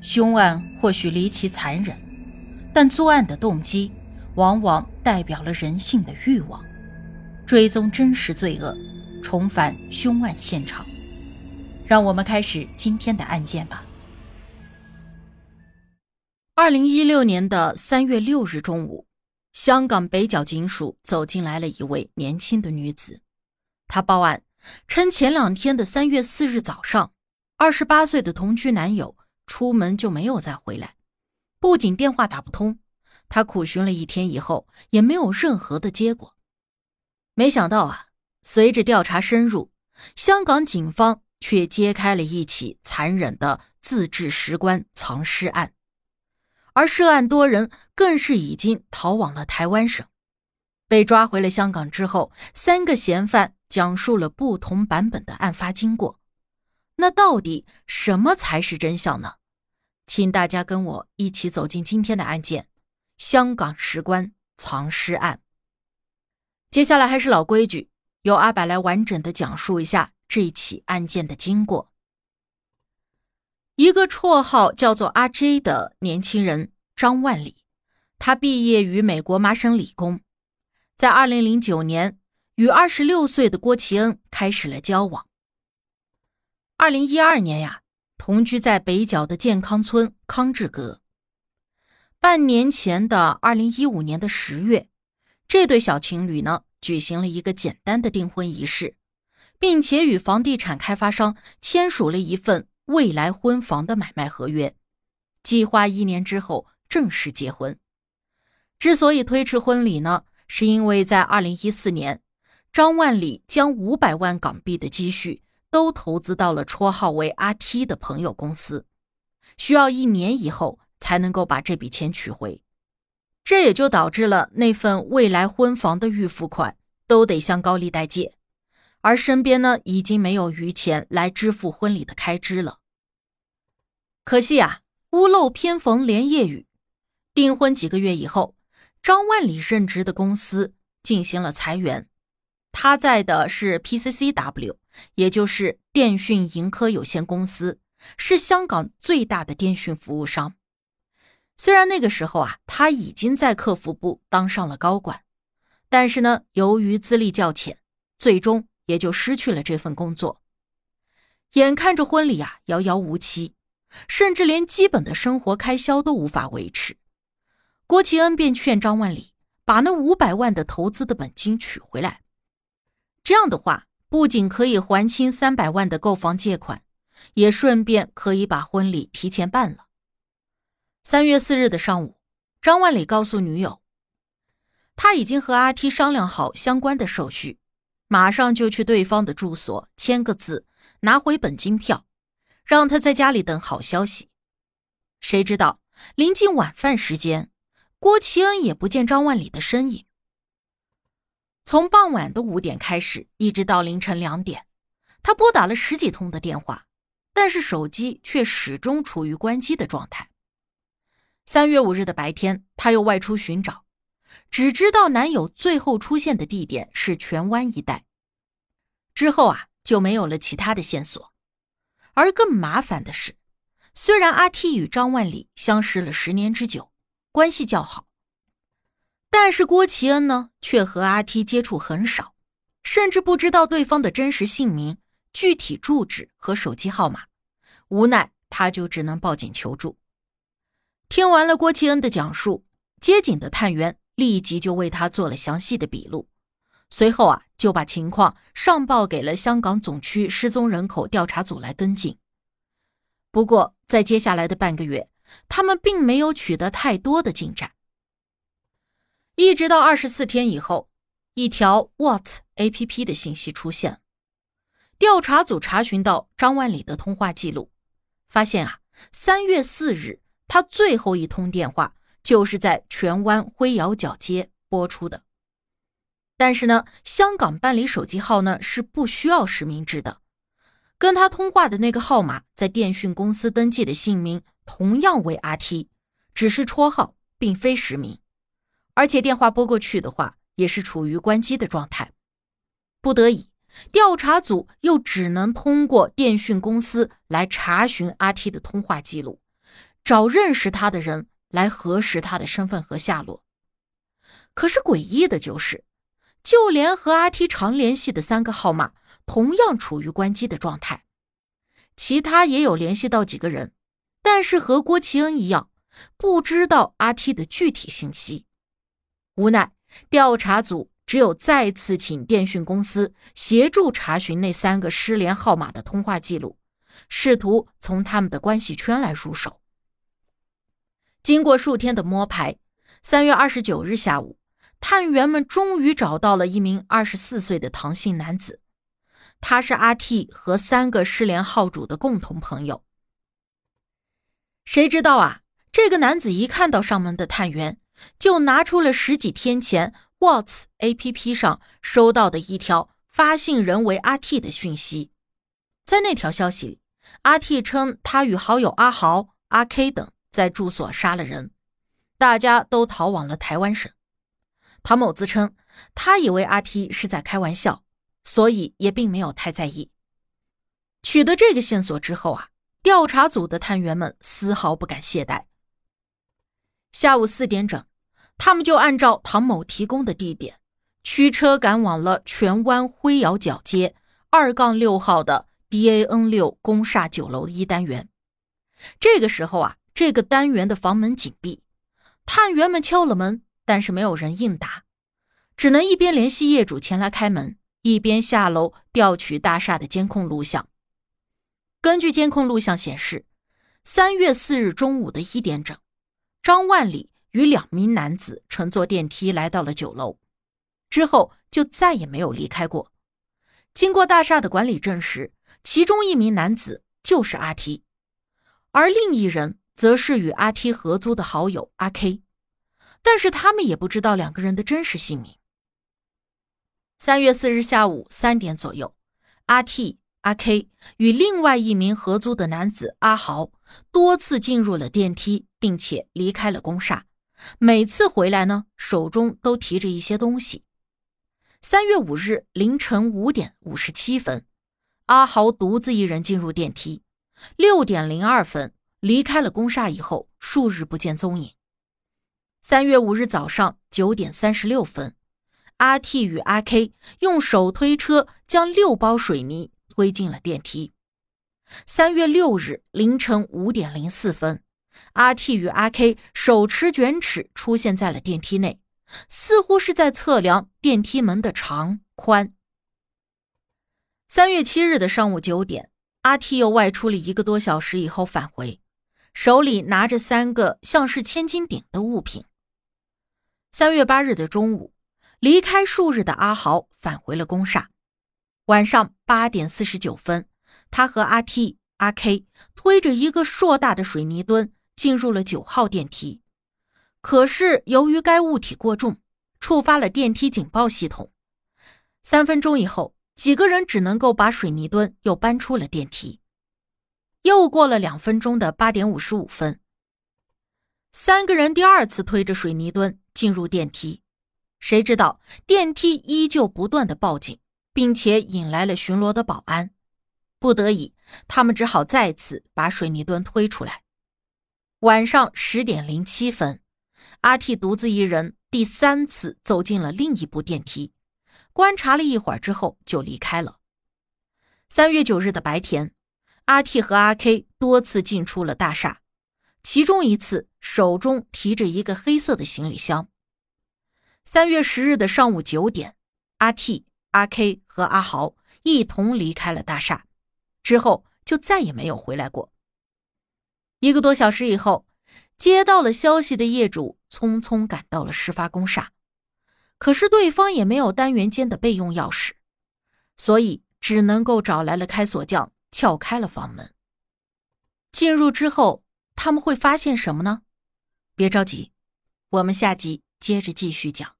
凶案或许离奇残忍，但作案的动机往往代表了人性的欲望。追踪真实罪恶，重返凶案现场，让我们开始今天的案件吧。二零一六年的三月六日中午，香港北角警署走进来了一位年轻的女子，她报案称前两天的三月四日早上，二十八岁的同居男友。出门就没有再回来，不仅电话打不通，他苦寻了一天以后也没有任何的结果。没想到啊，随着调查深入，香港警方却揭开了一起残忍的自制石棺藏尸案，而涉案多人更是已经逃往了台湾省。被抓回了香港之后，三个嫌犯讲述了不同版本的案发经过。那到底什么才是真相呢？请大家跟我一起走进今天的案件——香港石棺藏尸案。接下来还是老规矩，由阿柏来完整的讲述一下这起案件的经过。一个绰号叫做阿 J 的年轻人张万里，他毕业于美国麻省理工，在二零零九年与二十六岁的郭奇恩开始了交往。二零一二年呀，同居在北角的健康村康志阁。半年前的二零一五年的十月，这对小情侣呢举行了一个简单的订婚仪式，并且与房地产开发商签署了一份未来婚房的买卖合约，计划一年之后正式结婚。之所以推迟婚礼呢，是因为在二零一四年，张万里将五百万港币的积蓄。都投资到了绰号为阿 T 的朋友公司，需要一年以后才能够把这笔钱取回，这也就导致了那份未来婚房的预付款都得向高利贷借，而身边呢已经没有余钱来支付婚礼的开支了。可惜啊，屋漏偏逢连夜雨，订婚几个月以后，张万里任职的公司进行了裁员。他在的是 PCCW，也就是电讯盈科有限公司，是香港最大的电讯服务商。虽然那个时候啊，他已经在客服部当上了高管，但是呢，由于资历较浅，最终也就失去了这份工作。眼看着婚礼啊遥遥无期，甚至连基本的生活开销都无法维持，郭启恩便劝张万里把那五百万的投资的本金取回来。这样的话，不仅可以还清三百万的购房借款，也顺便可以把婚礼提前办了。三月四日的上午，张万里告诉女友，他已经和阿 T 商量好相关的手续，马上就去对方的住所签个字，拿回本金票，让他在家里等好消息。谁知道临近晚饭时间，郭奇恩也不见张万里的身影。从傍晚的五点开始，一直到凌晨两点，他拨打了十几通的电话，但是手机却始终处于关机的状态。三月五日的白天，他又外出寻找，只知道男友最后出现的地点是荃湾一带，之后啊就没有了其他的线索。而更麻烦的是，虽然阿 T 与张万里相识了十年之久，关系较好。但是郭奇恩呢，却和阿 T 接触很少，甚至不知道对方的真实姓名、具体住址和手机号码。无奈，他就只能报警求助。听完了郭奇恩的讲述，接警的探员立即就为他做了详细的笔录，随后啊，就把情况上报给了香港总区失踪人口调查组来跟进。不过，在接下来的半个月，他们并没有取得太多的进展。一直到二十四天以后，一条 What A P P 的信息出现。调查组查询到张万里的通话记录，发现啊，三月四日他最后一通电话就是在荃湾灰窑角街拨出的。但是呢，香港办理手机号呢是不需要实名制的，跟他通话的那个号码在电讯公司登记的姓名同样为阿 T，只是绰号，并非实名。而且电话拨过去的话，也是处于关机的状态。不得已，调查组又只能通过电讯公司来查询阿 T 的通话记录，找认识他的人来核实他的身份和下落。可是诡异的就是，就连和阿 T 常联系的三个号码同样处于关机的状态。其他也有联系到几个人，但是和郭奇恩一样，不知道阿 T 的具体信息。无奈，调查组只有再次请电讯公司协助查询那三个失联号码的通话记录，试图从他们的关系圈来入手。经过数天的摸排，三月二十九日下午。探员们终于找到了一名二十四岁的唐姓男子，他是阿 T 和三个失联号主的共同朋友。谁知道啊，这个男子一看到上门的探员，就拿出了十几天前 Whats APP 上收到的一条发信人为阿 T 的讯息。在那条消息里，阿 T 称他与好友阿豪、阿 K 等在住所杀了人，大家都逃往了台湾省。唐某自称，他以为阿 T 是在开玩笑，所以也并没有太在意。取得这个线索之后啊，调查组的探员们丝毫不敢懈怠。下午四点整，他们就按照唐某提供的地点，驱车赶往了荃湾辉窑角街二杠六号的 DAN 六公厦九楼一单元。这个时候啊，这个单元的房门紧闭，探员们敲了门。但是没有人应答，只能一边联系业主前来开门，一边下楼调取大厦的监控录像。根据监控录像显示，三月四日中午的一点整，张万里与两名男子乘坐电梯来到了九楼，之后就再也没有离开过。经过大厦的管理证实，其中一名男子就是阿 T，而另一人则是与阿 T 合租的好友阿 K。但是他们也不知道两个人的真实姓名。三月四日下午三点左右，阿 T、阿 K 与另外一名合租的男子阿豪多次进入了电梯，并且离开了公厦。每次回来呢，手中都提着一些东西。三月五日凌晨五点五十七分，阿豪独自一人进入电梯，六点零二分离开了公厦以后，数日不见踪影。三月五日早上九点三十六分，阿 T 与阿 K 用手推车将六包水泥推进了电梯。三月六日凌晨五点零四分，阿 T 与阿 K 手持卷尺出现在了电梯内，似乎是在测量电梯门的长宽。三月七日的上午九点，阿 T 又外出了一个多小时以后返回，手里拿着三个像是千斤顶的物品。三月八日的中午，离开数日的阿豪返回了公厦。晚上八点四十九分，他和阿 T、阿 K 推着一个硕大的水泥墩进入了九号电梯。可是由于该物体过重，触发了电梯警报系统。三分钟以后，几个人只能够把水泥墩又搬出了电梯。又过了两分钟的八点五十五分，三个人第二次推着水泥墩。进入电梯，谁知道电梯依旧不断的报警，并且引来了巡逻的保安。不得已，他们只好再次把水泥墩推出来。晚上十点零七分，阿 T 独自一人第三次走进了另一部电梯，观察了一会儿之后就离开了。三月九日的白天，阿 T 和阿 K 多次进出了大厦。其中一次，手中提着一个黑色的行李箱。三月十日的上午九点，阿 T、阿 K 和阿豪一同离开了大厦，之后就再也没有回来过。一个多小时以后，接到了消息的业主匆匆赶到了事发公厦，可是对方也没有单元间的备用钥匙，所以只能够找来了开锁匠撬开了房门。进入之后。他们会发现什么呢？别着急，我们下集接着继续讲。